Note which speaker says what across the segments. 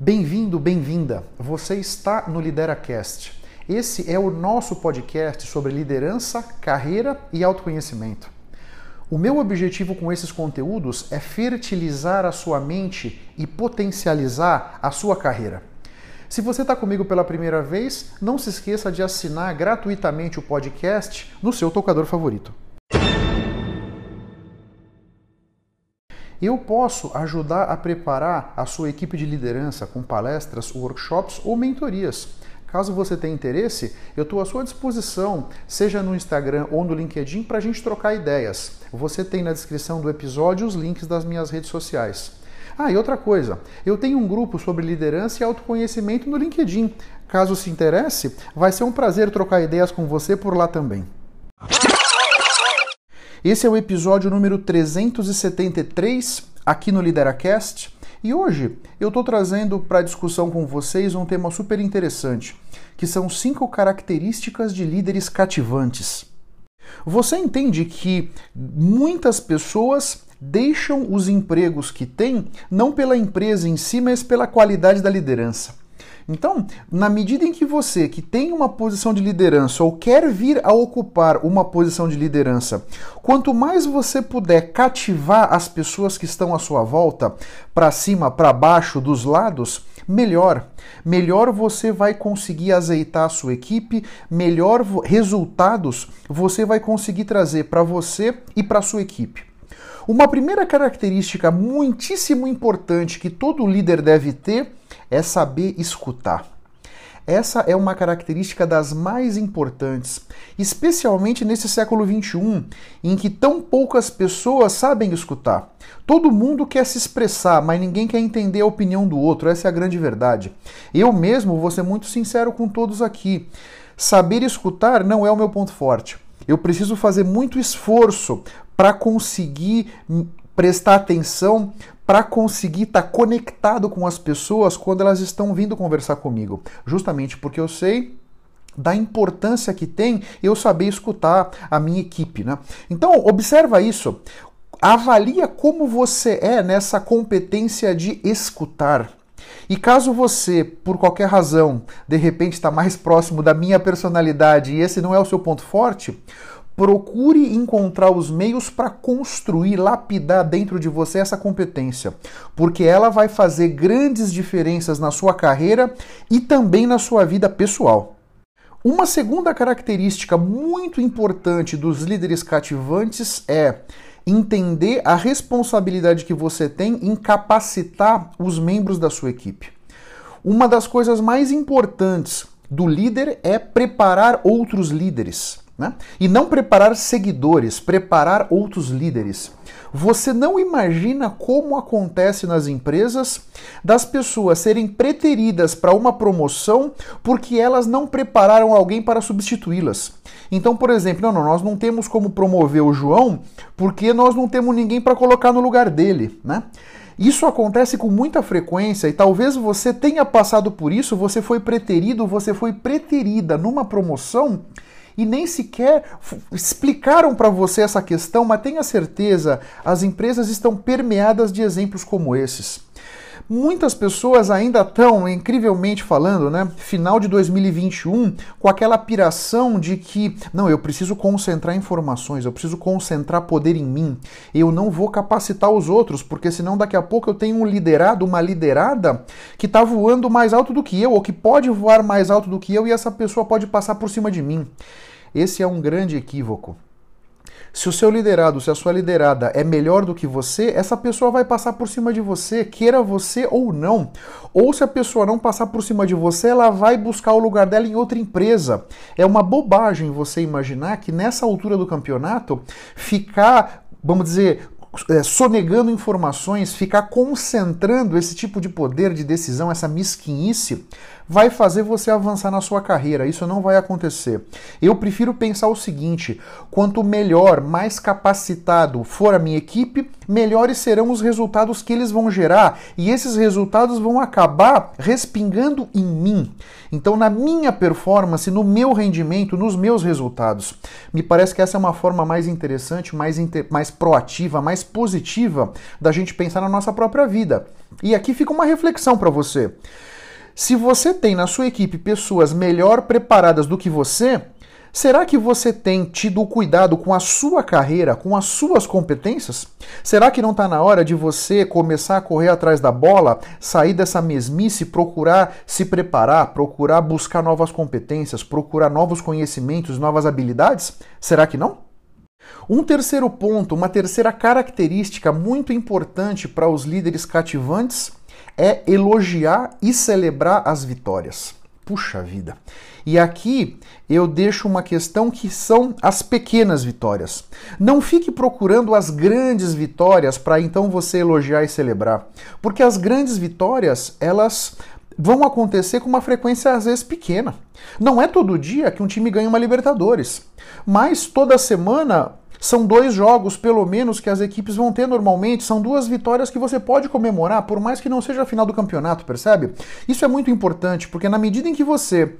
Speaker 1: Bem-vindo, bem-vinda. Você está no LideraCast. Esse é o nosso podcast sobre liderança, carreira e autoconhecimento. O meu objetivo com esses conteúdos é fertilizar a sua mente e potencializar a sua carreira. Se você está comigo pela primeira vez, não se esqueça de assinar gratuitamente o podcast no seu tocador favorito. Eu posso ajudar a preparar a sua equipe de liderança com palestras, workshops ou mentorias. Caso você tenha interesse, eu estou à sua disposição, seja no Instagram ou no LinkedIn, para a gente trocar ideias. Você tem na descrição do episódio os links das minhas redes sociais. Ah, e outra coisa, eu tenho um grupo sobre liderança e autoconhecimento no LinkedIn. Caso se interesse, vai ser um prazer trocar ideias com você por lá também. Esse é o episódio número 373 aqui no Lideracast e hoje eu estou trazendo para discussão com vocês um tema super interessante, que são cinco características de líderes cativantes. Você entende que muitas pessoas deixam os empregos que têm não pela empresa em si, mas pela qualidade da liderança. Então, na medida em que você que tem uma posição de liderança ou quer vir a ocupar uma posição de liderança, quanto mais você puder cativar as pessoas que estão à sua volta, para cima, para baixo, dos lados, melhor. Melhor você vai conseguir azeitar a sua equipe, melhor resultados você vai conseguir trazer para você e para sua equipe. Uma primeira característica muitíssimo importante que todo líder deve ter é saber escutar. Essa é uma característica das mais importantes, especialmente nesse século XXI, em que tão poucas pessoas sabem escutar. Todo mundo quer se expressar, mas ninguém quer entender a opinião do outro, essa é a grande verdade. Eu mesmo vou ser muito sincero com todos aqui. Saber escutar não é o meu ponto forte. Eu preciso fazer muito esforço para conseguir prestar atenção para conseguir estar tá conectado com as pessoas quando elas estão vindo conversar comigo. Justamente porque eu sei da importância que tem eu saber escutar a minha equipe, né? Então, observa isso. Avalia como você é nessa competência de escutar. E caso você, por qualquer razão, de repente está mais próximo da minha personalidade e esse não é o seu ponto forte, Procure encontrar os meios para construir, lapidar dentro de você essa competência, porque ela vai fazer grandes diferenças na sua carreira e também na sua vida pessoal. Uma segunda característica muito importante dos líderes cativantes é entender a responsabilidade que você tem em capacitar os membros da sua equipe. Uma das coisas mais importantes do líder é preparar outros líderes. Né? E não preparar seguidores, preparar outros líderes. Você não imagina como acontece nas empresas das pessoas serem preteridas para uma promoção porque elas não prepararam alguém para substituí-las. Então, por exemplo, não, não, nós não temos como promover o João porque nós não temos ninguém para colocar no lugar dele, né? Isso acontece com muita frequência e talvez você tenha passado por isso, você foi preterido, você foi preterida numa promoção e nem sequer explicaram para você essa questão, mas tenha certeza, as empresas estão permeadas de exemplos como esses. Muitas pessoas ainda estão, incrivelmente falando, né, final de 2021, com aquela piração de que, não, eu preciso concentrar informações, eu preciso concentrar poder em mim, eu não vou capacitar os outros, porque senão daqui a pouco eu tenho um liderado, uma liderada que está voando mais alto do que eu, ou que pode voar mais alto do que eu, e essa pessoa pode passar por cima de mim. Esse é um grande equívoco. Se o seu liderado, se a sua liderada é melhor do que você, essa pessoa vai passar por cima de você, queira você ou não. Ou se a pessoa não passar por cima de você, ela vai buscar o lugar dela em outra empresa. É uma bobagem você imaginar que nessa altura do campeonato ficar, vamos dizer, é, sonegando informações, ficar concentrando esse tipo de poder de decisão, essa mesquinice, vai fazer você avançar na sua carreira. Isso não vai acontecer. Eu prefiro pensar o seguinte: quanto melhor, mais capacitado for a minha equipe, melhores serão os resultados que eles vão gerar e esses resultados vão acabar respingando em mim. Então, na minha performance, no meu rendimento, nos meus resultados. Me parece que essa é uma forma mais interessante, mais, mais proativa, mais mais positiva da gente pensar na nossa própria vida. E aqui fica uma reflexão para você. Se você tem na sua equipe pessoas melhor preparadas do que você, Será que você tem tido cuidado com a sua carreira, com as suas competências? Será que não está na hora de você começar a correr atrás da bola, sair dessa mesmice, procurar se preparar, procurar buscar novas competências, procurar novos conhecimentos, novas habilidades? Será que não? Um terceiro ponto, uma terceira característica muito importante para os líderes cativantes é elogiar e celebrar as vitórias. Puxa vida! E aqui eu deixo uma questão que são as pequenas vitórias. Não fique procurando as grandes vitórias para então você elogiar e celebrar, porque as grandes vitórias, elas vão acontecer com uma frequência às vezes pequena. Não é todo dia que um time ganha uma Libertadores, mas toda semana são dois jogos, pelo menos, que as equipes vão ter normalmente. São duas vitórias que você pode comemorar, por mais que não seja a final do campeonato, percebe? Isso é muito importante, porque na medida em que você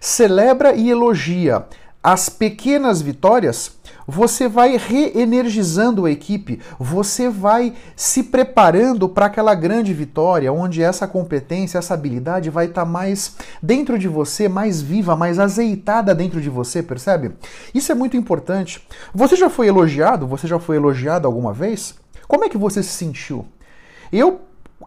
Speaker 1: celebra e elogia as pequenas vitórias, você vai reenergizando a equipe, você vai se preparando para aquela grande vitória, onde essa competência, essa habilidade vai estar tá mais dentro de você, mais viva, mais azeitada dentro de você, percebe? Isso é muito importante. Você já foi elogiado? Você já foi elogiado alguma vez? Como é que você se sentiu? Eu,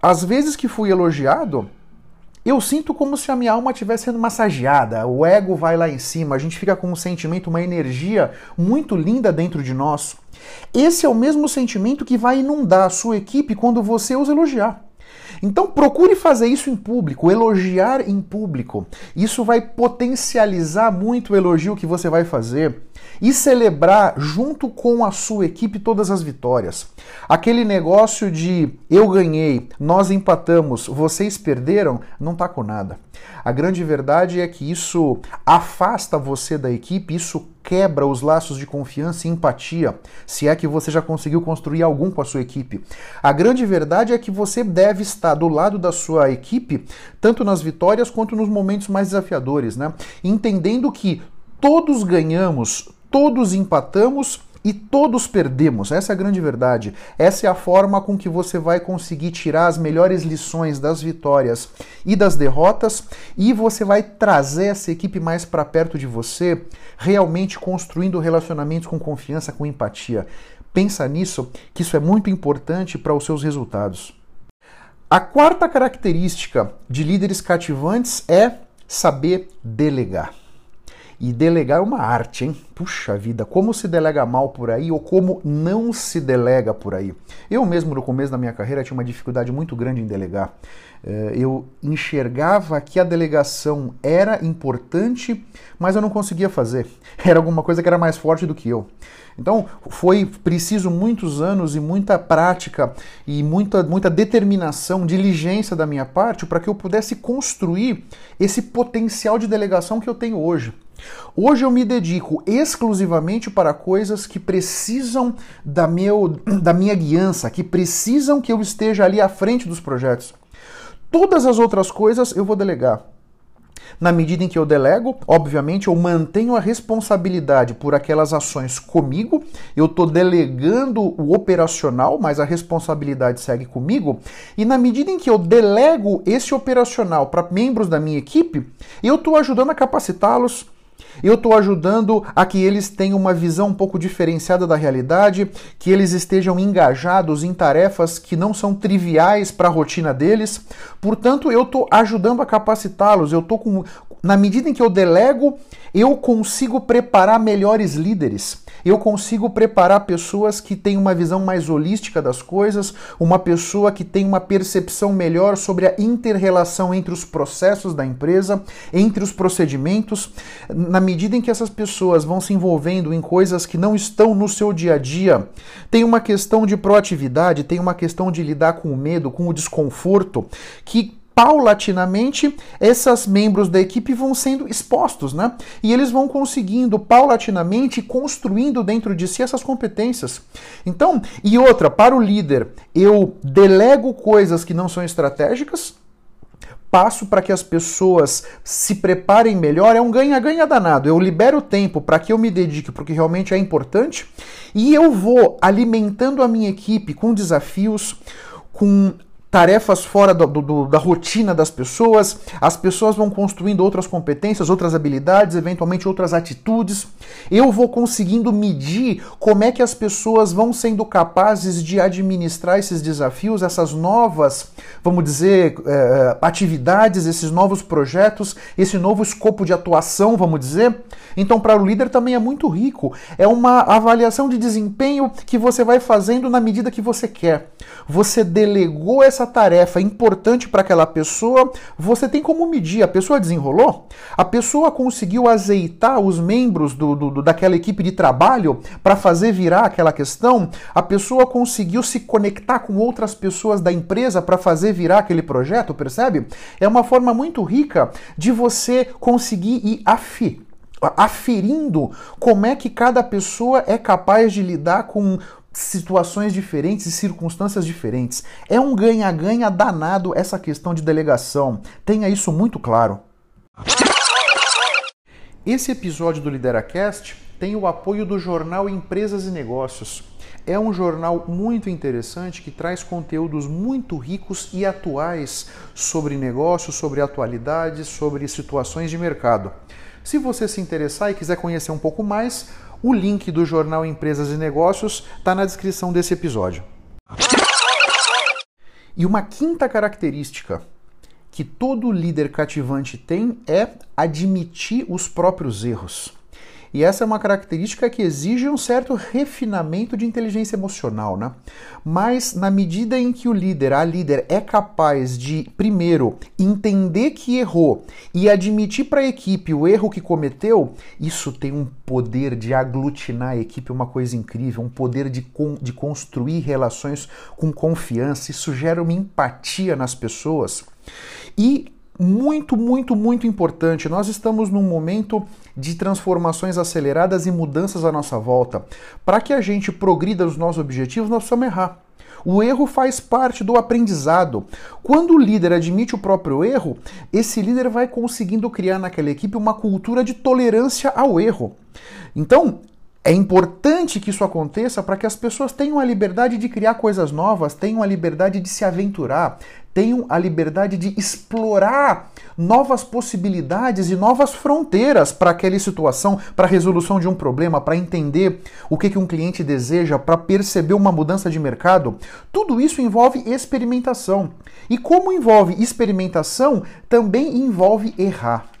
Speaker 1: às vezes que fui elogiado, eu sinto como se a minha alma estivesse sendo massageada, o ego vai lá em cima, a gente fica com um sentimento, uma energia muito linda dentro de nós. Esse é o mesmo sentimento que vai inundar a sua equipe quando você os elogiar. Então procure fazer isso em público, elogiar em público. Isso vai potencializar muito o elogio que você vai fazer e celebrar junto com a sua equipe todas as vitórias. Aquele negócio de eu ganhei, nós empatamos, vocês perderam, não tá com nada. A grande verdade é que isso afasta você da equipe, isso quebra os laços de confiança e empatia, se é que você já conseguiu construir algum com a sua equipe. A grande verdade é que você deve estar do lado da sua equipe, tanto nas vitórias quanto nos momentos mais desafiadores, né? Entendendo que todos ganhamos, todos empatamos e todos perdemos. Essa é a grande verdade. Essa é a forma com que você vai conseguir tirar as melhores lições das vitórias e das derrotas e você vai trazer essa equipe mais para perto de você, realmente construindo relacionamentos com confiança, com empatia. Pensa nisso, que isso é muito importante para os seus resultados. A quarta característica de líderes cativantes é saber delegar. E delegar é uma arte, hein? Puxa vida, como se delega mal por aí ou como não se delega por aí. Eu mesmo, no começo da minha carreira, tinha uma dificuldade muito grande em delegar. Eh, eu enxergava que a delegação era importante, mas eu não conseguia fazer. Era alguma coisa que era mais forte do que eu. Então foi preciso muitos anos e muita prática e muita, muita determinação, diligência da minha parte para que eu pudesse construir esse potencial de delegação que eu tenho hoje. Hoje eu me dedico exclusivamente para coisas que precisam da, meu, da minha guiança, que precisam que eu esteja ali à frente dos projetos. Todas as outras coisas eu vou delegar. Na medida em que eu delego, obviamente eu mantenho a responsabilidade por aquelas ações comigo, eu estou delegando o operacional, mas a responsabilidade segue comigo. E na medida em que eu delego esse operacional para membros da minha equipe, eu estou ajudando a capacitá-los eu estou ajudando a que eles tenham uma visão um pouco diferenciada da realidade, que eles estejam engajados em tarefas que não são triviais para a rotina deles. Portanto, eu estou ajudando a capacitá-los. Eu estou com, na medida em que eu delego, eu consigo preparar melhores líderes. Eu consigo preparar pessoas que têm uma visão mais holística das coisas, uma pessoa que tem uma percepção melhor sobre a interrelação entre os processos da empresa, entre os procedimentos. Na medida em que essas pessoas vão se envolvendo em coisas que não estão no seu dia a dia, tem uma questão de proatividade, tem uma questão de lidar com o medo, com o desconforto, que paulatinamente esses membros da equipe vão sendo expostos, né? E eles vão conseguindo paulatinamente construindo dentro de si essas competências. Então, e outra, para o líder, eu delego coisas que não são estratégicas, passo para que as pessoas se preparem melhor, é um ganha-ganha danado. Eu libero tempo para que eu me dedique para o que realmente é importante e eu vou alimentando a minha equipe com desafios, com tarefas fora do, do, da rotina das pessoas, as pessoas vão construindo outras competências, outras habilidades, eventualmente outras atitudes. Eu vou conseguindo medir como é que as pessoas vão sendo capazes de administrar esses desafios, essas novas, vamos dizer, é, atividades, esses novos projetos, esse novo escopo de atuação, vamos dizer. Então, para o líder também é muito rico. É uma avaliação de desempenho que você vai fazendo na medida que você quer. Você delegou essa essa tarefa importante para aquela pessoa, você tem como medir. A pessoa desenrolou? A pessoa conseguiu azeitar os membros do, do daquela equipe de trabalho para fazer virar aquela questão? A pessoa conseguiu se conectar com outras pessoas da empresa para fazer virar aquele projeto, percebe? É uma forma muito rica de você conseguir ir aferindo como é que cada pessoa é capaz de lidar com situações diferentes e circunstâncias diferentes. É um ganha-ganha danado essa questão de delegação. Tenha isso muito claro. Esse episódio do Lideracast tem o apoio do jornal Empresas e Negócios. É um jornal muito interessante que traz conteúdos muito ricos e atuais sobre negócios, sobre atualidades, sobre situações de mercado. Se você se interessar e quiser conhecer um pouco mais, o link do jornal Empresas e Negócios está na descrição desse episódio. E uma quinta característica que todo líder cativante tem é admitir os próprios erros. E essa é uma característica que exige um certo refinamento de inteligência emocional, né? Mas na medida em que o líder, a líder, é capaz de, primeiro, entender que errou e admitir para a equipe o erro que cometeu, isso tem um poder de aglutinar a equipe, uma coisa incrível, um poder de, con de construir relações com confiança. Isso gera uma empatia nas pessoas. E muito, muito, muito importante. Nós estamos num momento de transformações aceleradas e mudanças à nossa volta. Para que a gente progrida os nossos objetivos, nós precisamos errar. O erro faz parte do aprendizado. Quando o líder admite o próprio erro, esse líder vai conseguindo criar naquela equipe uma cultura de tolerância ao erro. Então, é importante que isso aconteça para que as pessoas tenham a liberdade de criar coisas novas, tenham a liberdade de se aventurar, tenham a liberdade de explorar novas possibilidades e novas fronteiras para aquela situação, para a resolução de um problema, para entender o que, que um cliente deseja, para perceber uma mudança de mercado. Tudo isso envolve experimentação. E como envolve experimentação, também envolve errar.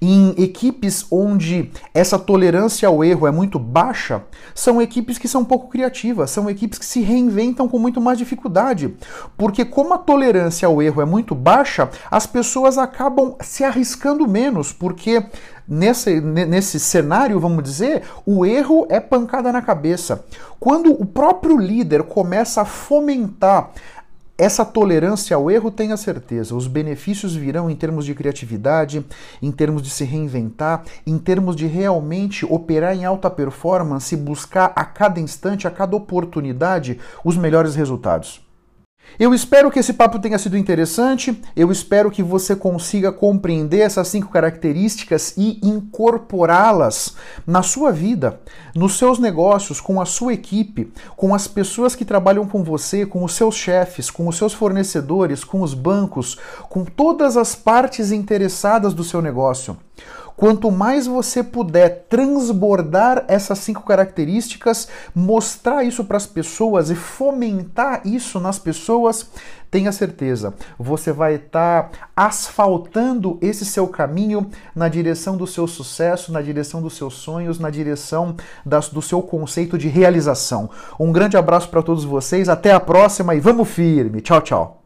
Speaker 1: Em equipes onde essa tolerância ao erro é muito baixa, são equipes que são pouco criativas, são equipes que se reinventam com muito mais dificuldade. Porque, como a tolerância ao erro é muito baixa, as pessoas acabam se arriscando menos, porque nesse, nesse cenário, vamos dizer, o erro é pancada na cabeça. Quando o próprio líder começa a fomentar essa tolerância ao erro, tenha certeza, os benefícios virão em termos de criatividade, em termos de se reinventar, em termos de realmente operar em alta performance e buscar a cada instante, a cada oportunidade, os melhores resultados. Eu espero que esse papo tenha sido interessante. Eu espero que você consiga compreender essas cinco características e incorporá-las na sua vida, nos seus negócios, com a sua equipe, com as pessoas que trabalham com você, com os seus chefes, com os seus fornecedores, com os bancos, com todas as partes interessadas do seu negócio. Quanto mais você puder transbordar essas cinco características, mostrar isso para as pessoas e fomentar isso nas pessoas, tenha certeza, você vai estar tá asfaltando esse seu caminho na direção do seu sucesso, na direção dos seus sonhos, na direção das, do seu conceito de realização. Um grande abraço para todos vocês, até a próxima e vamos firme. Tchau, tchau.